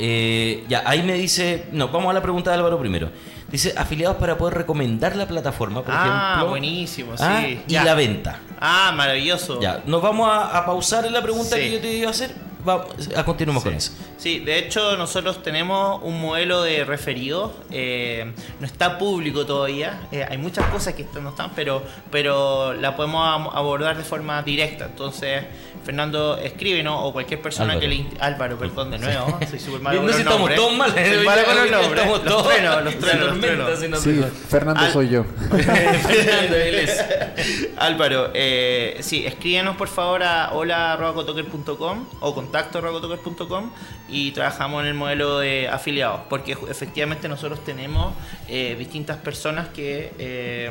Eh, ya, ahí me dice, no, vamos a la pregunta de Álvaro primero. Dice, afiliados para poder recomendar la plataforma, por ah, ejemplo. buenísimo, sí. Ah, y Ya. la venta. Ah, maravilloso. Ya, nos vamos a, a pausar en la pregunta Sí. que yo te iba a hacer. Vamos, a continuamos con eso. Sí, de hecho nosotros tenemos un modelo de referidos, eh, no está público todavía, eh, hay muchas cosas que no están, pero, pero la podemos abordar de forma directa. Entonces, Fernando, escríbenos o cualquier persona Álvaro. que le... in- Álvaro, perdón, de nuevo, soy súper malo No con sé, los estamos todos mal. Soy malo con los nombres. Estamos Los todos- truenos, los truenos, los truenos. se nos- Sí, Fernando Al- soy yo. Fernando, él es. Álvaro, eh, sí, escríbenos por favor a hola.cotoker.com o contacto.cotoker.com y trabajamos en el modelo de afiliados, porque efectivamente nosotros tenemos eh, distintas personas que eh,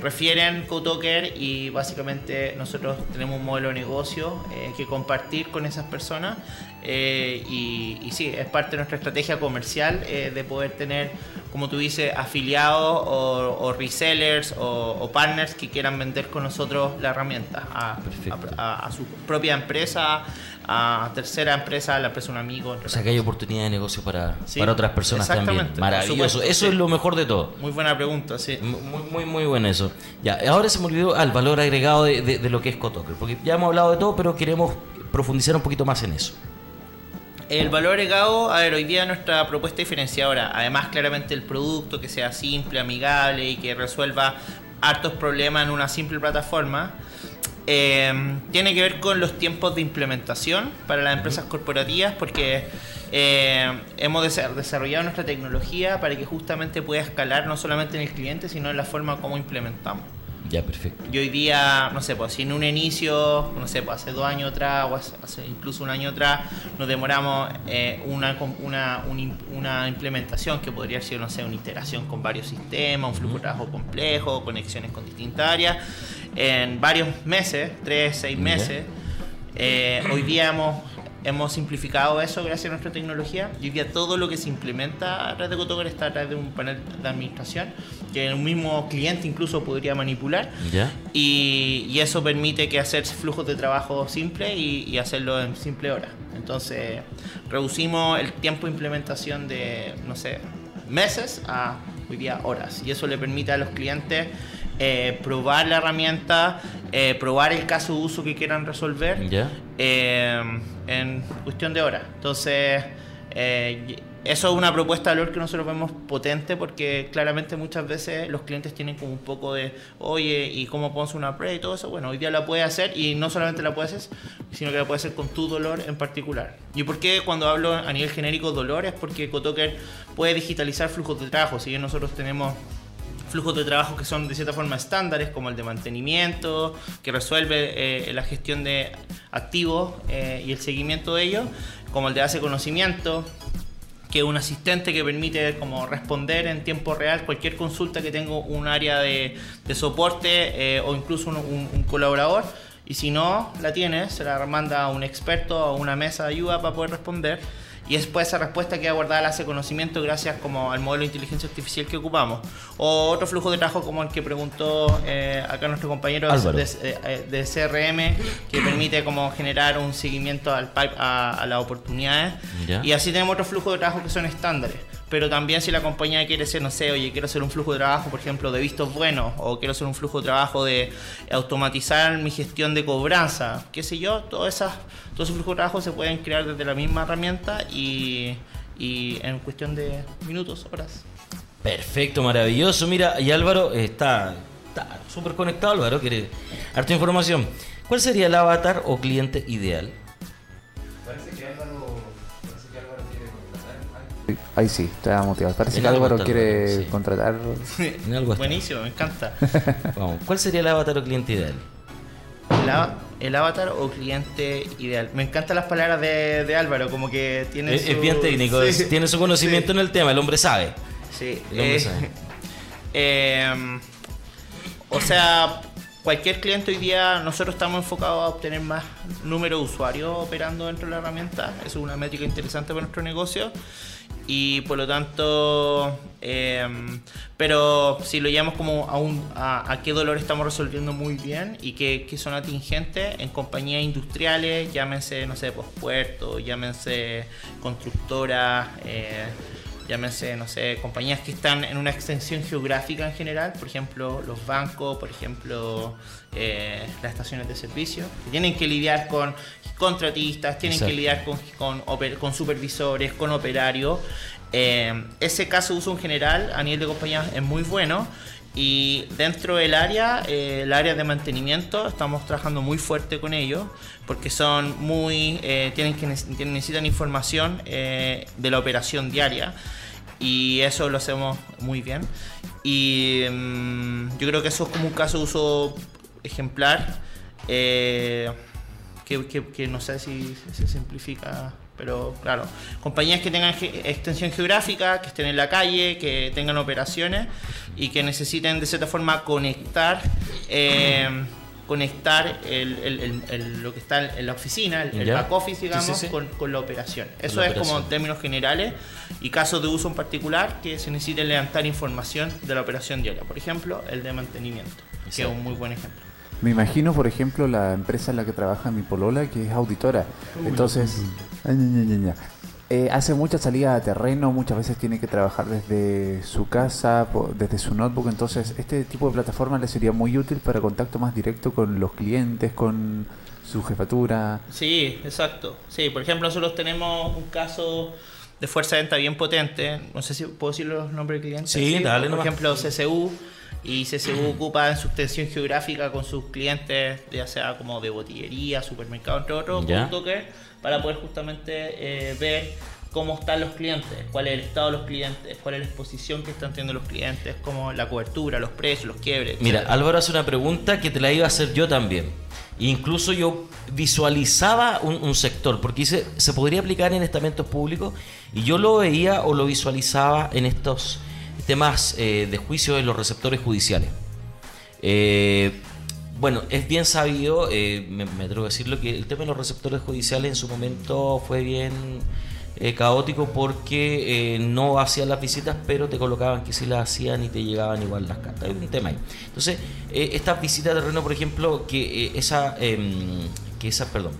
refieren Cotoker y básicamente nosotros tenemos un modelo de negocio eh, que compartir con esas personas eh, y, y sí, es parte de nuestra estrategia comercial eh, de poder tener, como tú dices, afiliados o, o resellers o, o partners que quieran vender con nosotros la herramienta a, a- a- a su propia empresa, a tercera empresa, a la empresa de un amigo. O sea que hay oportunidad de negocio para, Sí, para otras personas también. Maravilloso. supuesto, Eso sí. es lo mejor de todo. Muy buena pregunta, sí. Muy, muy, muy bueno eso. Ya, ahora se me olvidó al valor agregado de, de- de lo que es Cotoker. Porque ya hemos hablado de todo, pero queremos profundizar un poquito más en eso. El valor agregado, a ver, hoy día nuestra propuesta diferenciadora, además claramente el producto que sea simple, amigable y que resuelva hartos problemas en una simple plataforma, eh, tiene que ver con los tiempos de implementación para las empresas corporativas porque eh, hemos desa- desarrollado nuestra tecnología para que justamente pueda escalar no solamente en el cliente, sino en la forma como implementamos. Ya, perfecto. Y hoy día, no sé, pues si en un inicio, no sé, pues hace dos años atrás o hace, incluso un año atrás, nos demoramos eh, una, una, un una implementación que podría ser, no sé, una iteración con varios sistemas, un flujo de trabajo complejo, conexiones con distintas áreas, en varios meses, tres, seis meses. Eh, hoy día hemos, hemos simplificado eso gracias a nuestra tecnología y hoy día todo lo que se implementa a través de Cotoker está a través de un panel de administración que un mismo cliente incluso podría manipular Ya. y, y eso permite que hacer flujos de trabajo simple y, y hacerlo en simple hora. Entonces reducimos el tiempo de implementación de, no sé, meses a hoy día horas y eso le permite a los clientes eh, probar la herramienta, eh, probar el caso de uso que quieran resolver Ya. eh, en cuestión de horas. Entonces, eh, eso es una propuesta de valor que nosotros vemos potente porque claramente muchas veces los clientes tienen como un poco de, oye, ¿y cómo pongo una prueba y todo eso? Bueno, hoy día la puedes hacer y no solamente la puedes hacer, sino que la puedes hacer con tu dolor en particular. ¿Y por qué cuando hablo a nivel genérico dolor? Es porque Cotoker puede digitalizar flujos de trabajo. Si bien nosotros tenemos flujos de trabajo que son de cierta forma estándares, como el de mantenimiento, que resuelve eh, la gestión de activos eh, y el seguimiento de ellos, como el de base de conocimiento, que es un asistente que permite como responder en tiempo real cualquier consulta que tenga un área de, de soporte eh, o incluso un, un- un colaborador. Y si no la tiene, se la manda a un experto a una mesa de ayuda para poder responder. Y después esa respuesta queda guardada hace conocimiento gracias como al modelo de inteligencia artificial que ocupamos. O otro flujo de trabajo como el que preguntó eh, acá nuestro compañero de, de- eh, de CRM, que permite como generar un seguimiento al pipe, a, a las oportunidades. Ya. Y así tenemos otros flujos de trabajo que son estándares. Pero también si la compañía quiere ser, no sé, oye, quiero hacer un flujo de trabajo, por ejemplo, de vistos buenos, o quiero hacer un flujo de trabajo de automatizar mi gestión de cobranza, qué sé yo, todas esas, todos esos flujos de trabajo se pueden crear desde la misma herramienta y, y en cuestión de minutos, horas. Perfecto, maravilloso. Mira, y Álvaro está súper conectado, Álvaro, quiere harta información. ¿Cuál sería el avatar o cliente ideal? Ahí sí, está motivado. Parece que Álvaro quiere sí. contratar. Algo. Buenísimo, me encanta. Vamos, ¿Cuál sería el avatar o cliente ideal? El, avatar o cliente ideal. Me encantan las palabras de, de Álvaro, como que tiene Es, es su- bien técnico, Sí. es- tiene su conocimiento en el tema, el hombre sabe. Sí, El hombre eh, sabe. eh, o sea, cualquier cliente hoy día, nosotros estamos enfocados a obtener más número de usuarios operando dentro de la herramienta. Eso es una métrica interesante para nuestro negocio. Y por lo tanto, eh, pero si lo llamamos como a, un, a, qué dolor estamos resolviendo muy bien y que, que son atingentes en compañías industriales, llámense, no sé, pues puertos, llámense constructoras, eh, llámense, no sé, compañías que están en una extensión geográfica en general, por ejemplo, los bancos, por ejemplo, eh, las estaciones de servicio, que tienen que lidiar con contratistas, tienen Exacto. que lidiar con, con supervisores, con operarios. Eh, ese caso de uso en general a nivel de compañías es muy bueno. Y dentro del área, eh, el área de mantenimiento, estamos trabajando muy fuerte con ellos porque son muy, eh, tienen que necesitan información eh, de la operación diaria y eso lo hacemos muy bien. Y mm, yo creo que eso es como un caso de uso ejemplar que no sé si se simplifica. Pero claro, compañías que tengan ge- extensión geográfica, que estén en la calle, que tengan operaciones y que necesiten de cierta forma conectar eh, conectar el- el- el- el- lo que está en la oficina, el, back office, digamos, sí, sí. Con, con la operación. Eso la es como en términos generales y casos de uso en particular que se necesite levantar información de la operación diaria. Por ejemplo, el de mantenimiento, que es un muy buen ejemplo. Me imagino, por ejemplo, la empresa en la que trabaja mi polola, que es auditora. Entonces, ay, ña, ña, ña, ña. eh, hace mucha salida a terreno, muchas veces tiene que trabajar desde su casa, desde su notebook, entonces este tipo de plataforma le sería muy útil para contacto más directo con los clientes, con su jefatura. Sí, exacto. Sí, por ejemplo, nosotros tenemos un caso de fuerza de venta bien potente. No sé si puedo decir los nombres de clientes. Sí, dale Por nomás. ejemplo, CCU. Y CCU ocupa en su extensión geográfica con sus clientes, ya sea como de botillería, supermercado, entre otros, con Docker, para poder justamente eh, ver cómo están los clientes, cuál es el estado de los clientes, cuál es la exposición que están teniendo los clientes, cómo la cobertura, los precios, los quiebres. Mira. Álvaro hace una pregunta que te la iba a hacer yo también. Incluso yo visualizaba un, un sector, porque dice, se podría aplicar en estamentos públicos, y yo lo veía o lo visualizaba en estos temas eh, de juicio de los receptores judiciales. Eh, bueno, es bien sabido, eh, me, atrevo a decirlo, que el tema de los receptores judiciales en su momento fue bien caótico porque no hacían las visitas, pero te colocaban que sí las hacían y te llegaban igual las cartas. Hay un tema ahí. Entonces, estas visitas de terreno, por ejemplo, que esa, em, que esa, perdón,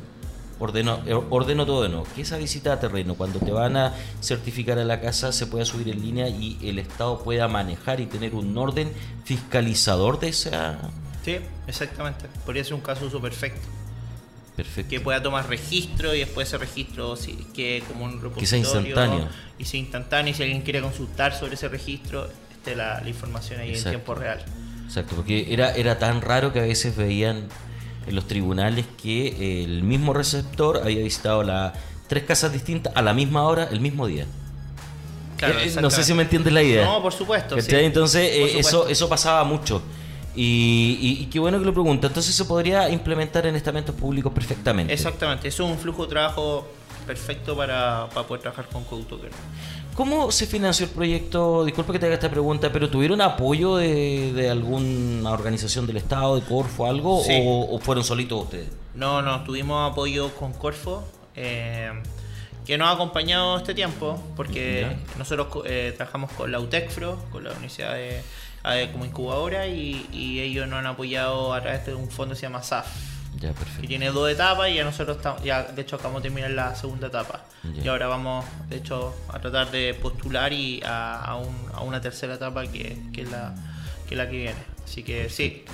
ordeno, eh, ordeno todo de nuevo, que esa visita a terreno, cuando te van a certificar a la casa, se pueda subir en línea y el Estado pueda manejar y tener un orden fiscalizador de esa... Sí, exactamente. Podría ser un caso uso perfecto. Perfecto. que pueda tomar registro y después ese registro si, que como un repositorio Que sea instantáneo. y sea instantáneo y si alguien quiere consultar sobre ese registro esté la, la información ahí Exacto. en tiempo real Exacto, porque era, era tan raro que a veces veían en los tribunales que el mismo receptor había visitado las tres casas distintas a la misma hora, el mismo día. Claro, Eh, no sé si me entiendes la idea. no por supuesto. Entonces, Por eh, supuesto. eso, eso pasaba mucho. Y, y- y qué bueno que lo pregunta. Entonces se podría implementar en estamentos públicos perfectamente. exactamente eso es un flujo de trabajo perfecto para, para poder trabajar con CodeToker ¿Cómo se financió el proyecto? Disculpa que te haga esta pregunta, pero ¿tuvieron apoyo de, de alguna organización del Estado, de Corfo, algo? Sí. O, o fueron solitos ustedes? No, no, tuvimos apoyo con Corfo, eh, que nos ha acompañado este tiempo, porque Ya. nosotros eh, trabajamos con la UTECFRO, con la Universidad de, eh, como incubadora, y, y ellos nos han apoyado a través de un fondo que se llama SAF, Ya, que perfecto. tiene dos etapas y ya nosotros estamos, ya de hecho acabamos de terminar la segunda etapa. Ya. Y ahora vamos, de hecho, a tratar de postular y a, a un- a una tercera etapa que, que es la, que es la que viene. Así que sí.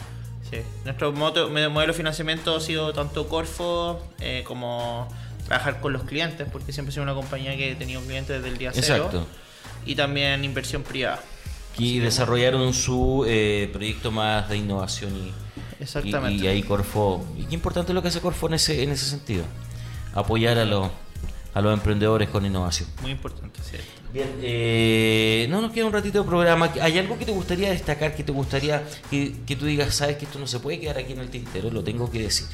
Sí. Nuestro moto- modelo de financiamiento ha sido tanto Corfo eh, como trabajar con los clientes, porque siempre he sido una compañía que he tenido clientes desde el día cero. Exacto. Y también inversión privada. Y desarrollaron su eh, proyecto más de innovación y, Exactamente. y, y ahí Corfo. Y qué importante lo que hace Corfo en ese, en ese sentido. Apoyar a los, a los emprendedores con innovación. Muy importante, sí. Bien, eh, no nos queda un ratito de programa. ¿Hay algo que te gustaría destacar, que te gustaría que, que tú digas, sabes que esto no se puede quedar aquí en el tintero, lo tengo que decir?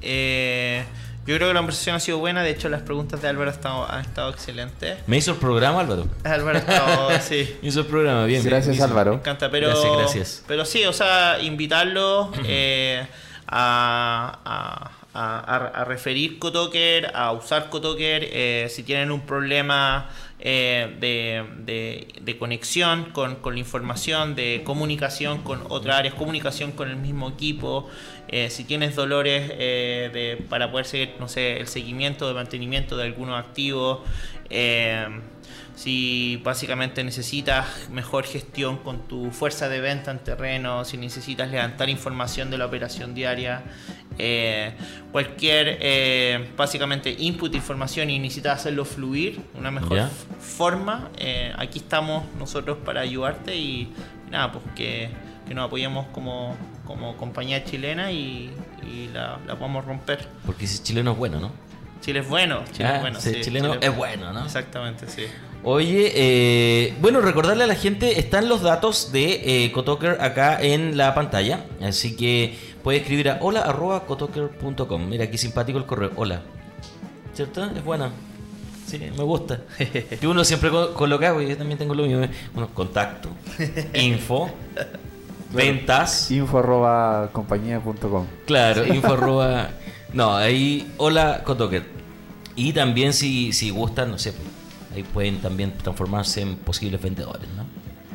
Eh, yo creo que la conversación ha sido buena. De hecho, las preguntas de Álvaro han estado, han estado excelentes. ¿Me hizo el programa, Álvaro? Álvaro ha estado, sí. Me hizo el programa, bien. Gracias, bien, Álvaro. Me encanta, pero. Gracias, gracias. Pero sí, o sea, invitarlos eh, a, a, a, a- a referir Cotoker, a usar Cotoker, eh, si tienen un problema eh, de, de- de conexión con, con la información, de comunicación con otras áreas, comunicación con el mismo equipo. Eh, si tienes dolores eh, de, para poder seguir, no sé, el seguimiento de mantenimiento de algunos activos. eh, si básicamente necesitas mejor gestión con tu fuerza de venta en terreno, si necesitas levantar información de la operación diaria, cualquier básicamente input de información y necesitas hacerlo fluir, una mejor forma, aquí estamos nosotros para ayudarte y, y nada, pues que, que nos apoyemos como, como compañía chilena y, y la, la podamos romper. Porque ese chileno es bueno, ¿no? Chile es bueno, Chile Ah, es bueno. sí, sí, chileno Chile es bueno, ¿no? Exactamente, sí. Oye, eh, bueno, recordarle a la gente, están los datos de eh, Cotoker acá en la pantalla, así que puede escribir a hola arroba cotoker.com. Mira, qué simpático el correo, hola. ¿Cierto? Es buena. Sí, me gusta. Que uno siempre co- coloca, yo también tengo lo eh, bueno, contacto, info, ventas. Info arroba compañía.com. Claro, info arroba- No, ahí, hola Cotoker. Y también si, si gustan, no sé, ahí pueden también transformarse en posibles vendedores, ¿no?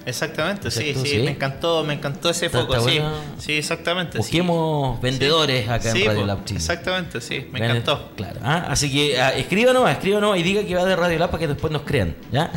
Exactamente, sí, sí, Sí. me encantó, me encantó ese foco, sí. Sí, exactamente. sí. Busquemos vendedores acá Sí, en Radio Lab Chile. Exactamente, sí, me encantó. Claro. Ah, así que ah, escriba nomás y diga que va de Radio Lab para que después nos crean. ¿Ya?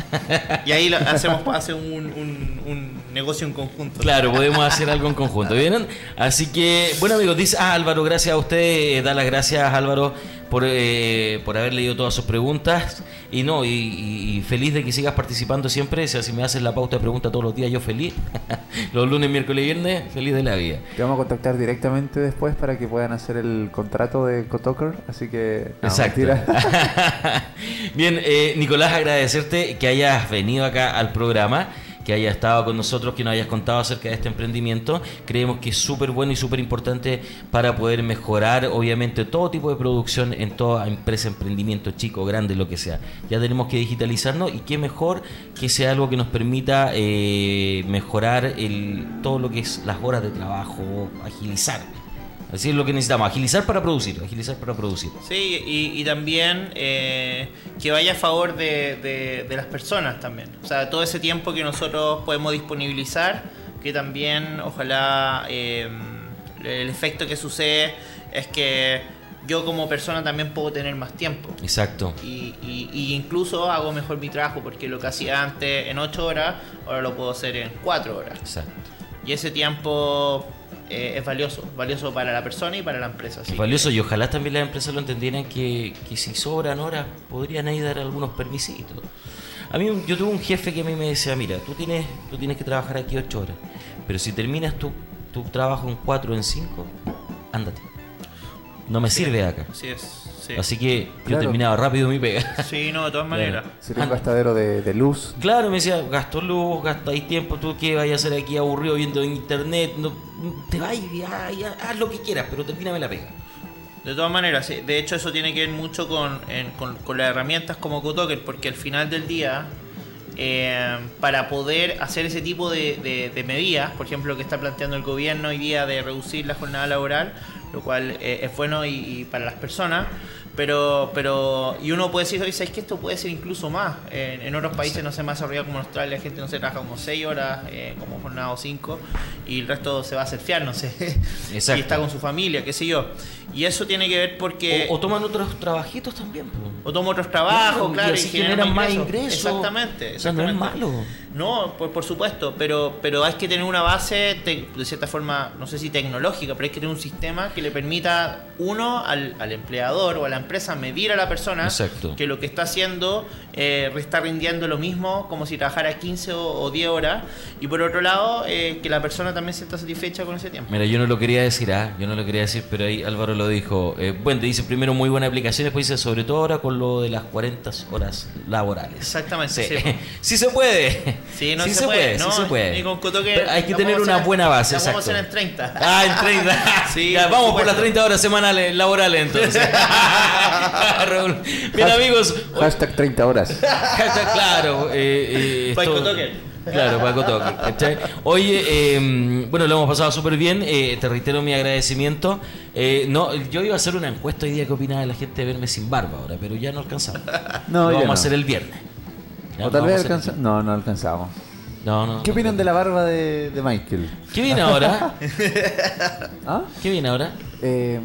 Y ahí lo- hacemos hace un, un, un negocio en conjunto. Claro, podemos hacer algo en conjunto, ¿vieron? Así que, bueno amigos, dice, ah, Álvaro, gracias a usted, eh, da las gracias Álvaro por, eh, por haber leído todas sus preguntas. Y no, y, feliz de que sigas participando siempre, o sea, si me haces la pauta de preguntas todos los días, yo feliz, los lunes, miércoles y viernes, feliz de la vida. Te vamos a contactar directamente después para que puedan hacer el contrato de Cotoker, así que... no, Exacto. Bien, eh, Nicolás, agradecerte que hayas venido acá al programa, que hayas estado con nosotros, que nos hayas contado acerca de este emprendimiento. Creemos que es súper bueno y súper importante para poder mejorar, obviamente, todo tipo de producción en toda empresa, emprendimiento, chico, grande, lo que sea. Ya tenemos que digitalizarnos y qué mejor que sea algo que nos permita eh, mejorar el, todo lo que es las horas de trabajo, agilizar. Así es lo que necesitamos, agilizar para producir, agilizar para producir. Sí, y, y también eh, que vaya a favor de, de- de las personas también. O sea, todo ese tiempo que nosotros podemos disponibilizar, que también ojalá eh, el efecto que sucede es que yo como persona también puedo tener más tiempo. Exacto. Y, y- y incluso hago mejor mi trabajo porque lo que hacía antes en 8 horas, ahora lo puedo hacer en 4 horas. Exacto. Y ese tiempo eh, es valioso, valioso para la persona y para la empresa. que- valioso y ojalá también las empresas lo entendieran que, que si sobran horas podrían ahí dar algunos permisitos. A mí yo tuve un jefe que a mí me decía, mira, tú tienes, tú tienes que trabajar aquí ocho horas, pero si terminas tu, tu trabajo en cuatro o en cinco, ándate. No me sirve acá. Así es. Sí. Así que yo Claro. terminaba rápido mi pega. Sí, no, de todas maneras. Sería un gastadero de, de luz. Claro, me decía, gasto luz, gastáis tiempo, tú qué vayas a hacer aquí aburrido viendo internet, no, te vayas, ya, ya, haz lo que quieras, pero termíname la pega. De todas maneras, sí. de hecho eso tiene que ver mucho con, en- con, con las herramientas como Cotoker, porque al final del día, eh, para poder hacer ese tipo de, de- de medidas, por ejemplo, lo que está planteando el gobierno hoy día de reducir la jornada laboral, lo cual eh, es bueno y, y para las personas, pero pero y uno puede decir, oye, ¿sabes que esto puede ser incluso más? En, en otros países no se más desarrollado como en Australia, la gente no se trabaja como 6 horas, eh, como jornada o 5, y el resto se va a surfear, no sé, Exacto. y está con su familia, qué sé yo. Y eso tiene que ver porque... O, o toman otros trabajitos también. po. O tomo otros trabajos, Claro, claro, y generan generan más ingresos. Exactamente, O sea, no es exactamente. malo. No, por, por supuesto, pero, pero hay que tener una base, te- de cierta forma, no sé si tecnológica, pero hay que tener un sistema que le permita, uno, al, al empleador o a la empresa medir a la persona Exacto. que lo que está haciendo eh, está rindiendo lo mismo como si trabajara 15 o, o 10 horas. Y por otro lado, eh, que la persona también se está satisfecha con ese tiempo. Mira, yo no lo quería decir, ah, yo no lo quería decir, pero ahí Álvaro lo dijo. Eh, bueno, te dice primero muy buena aplicación, después dice sobre todo ahora con lo de las 40 horas laborales. Exactamente, Sí, sí. sí se puede. Sí, no sí se, puede, sí no, se puede. Ni con Pero hay que tener una buena base, Vamos a hacer en 30. Ah, en 30. Sí, Ya, por vamos por las 30 horas semanales laborales entonces. Raúl. Bien amigos, Hashtag 30 horas. Hashtag, claro. Eh, eh, esto-. Claro, Paco Toque. Oye, eh, bueno, lo hemos pasado súper bien. eh, te reitero mi agradecimiento. Eh, no, yo iba a hacer una encuesta hoy día que opinaba la gente de verme sin barba ahora, pero ya no alcanzamos. No, Lo vamos no. a hacer el viernes. Ya, O tal vez vamos a hacer el alcanza... No, no alcanzamos. No, no. ¿Qué no. opinan de la barba de, de Michael? ¿Qué viene ahora? ¿Ah? ¿Qué viene ahora? Eh,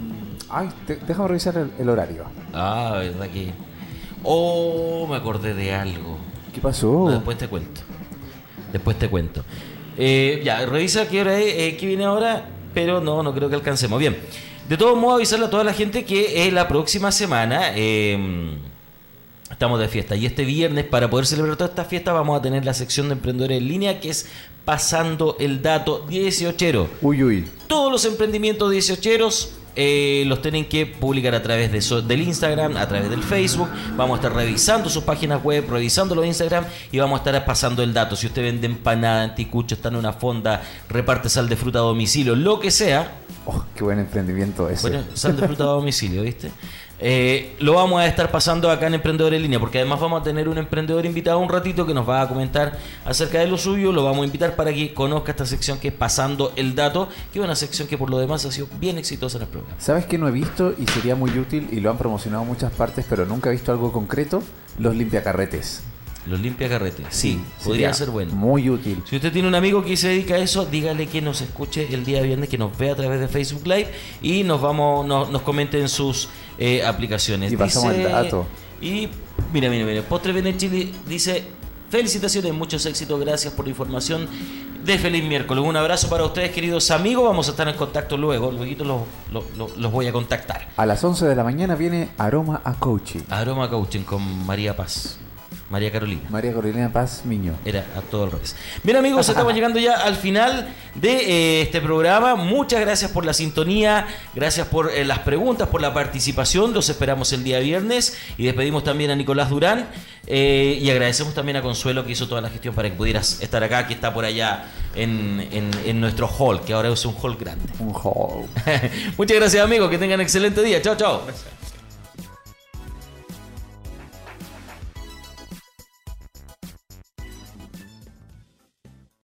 ay, te- déjame revisar el, el horario. Ah, verdad que. Oh, me acordé de algo. ¿Qué pasó? Después te cuento. Después te cuento. Eh, ya, revisa qué hora es, eh, qué viene ahora, pero no, no creo que alcancemos. Bien. De todos modos, avisarle a toda la gente que eh, la próxima semana eh, estamos de fiesta. Y este viernes, para poder celebrar toda esta fiesta, vamos a tener la sección de emprendedores en línea, que es Pasando el Dato 18. Uy, uy. Todos los emprendimientos 18 eh, los tienen que publicar a través de so- del Instagram, a través del Facebook. Vamos a estar revisando sus páginas web, revisando los Instagram y vamos a estar pasando el dato. Si usted vende empanada, anticucho, está en una fonda, reparte sal de fruta a domicilio, lo que sea, Oh, qué buen emprendimiento ese. bueno, sal de fruta a domicilio, ¿viste? Eh, lo vamos a estar pasando acá en Emprendedor en Línea, porque además vamos a tener un emprendedor invitado un ratito que nos va a comentar acerca de lo suyo. Lo vamos a invitar para que conozca esta sección que es Pasando el Dato, que es una sección que por lo demás ha sido bien exitosa en el programa. ¿Sabes qué no he visto y sería muy útil y lo han promocionado en muchas partes, pero nunca he visto algo concreto? Los limpiacarretes. Los limpia carrete. Sí, podría ser bueno. Muy útil. Si usted tiene un amigo que se dedica a eso, dígale que nos escuche el día viernes, que nos vea a través de Facebook Live y nos vamos, nos comenten sus eh, aplicaciones. Y pasamos el dato. Y mira, mira, mira. Postre Benechili dice: Felicitaciones, muchos éxitos, gracias por la información de feliz miércoles. Un abrazo para ustedes, queridos amigos. Vamos a estar en contacto luego. Luego los, los, los- los voy a contactar. A las 11 de la mañana viene Aroma a Coaching. Aroma Coaching con María Paz. María Carolina. María Carolina Paz Miño. Era a todo el revés. Bien amigos, estamos llegando ya al final de eh, este programa. Muchas gracias por la sintonía, gracias por eh, las preguntas, por la participación. Los esperamos el día viernes y despedimos también a Nicolás Durán eh, y agradecemos también a Consuelo que hizo toda la gestión para que pudieras estar acá, que está por allá en, en- en nuestro hall, que ahora es un hall grande. Un hall. Muchas gracias amigos, que tengan excelente día. Chao, chao.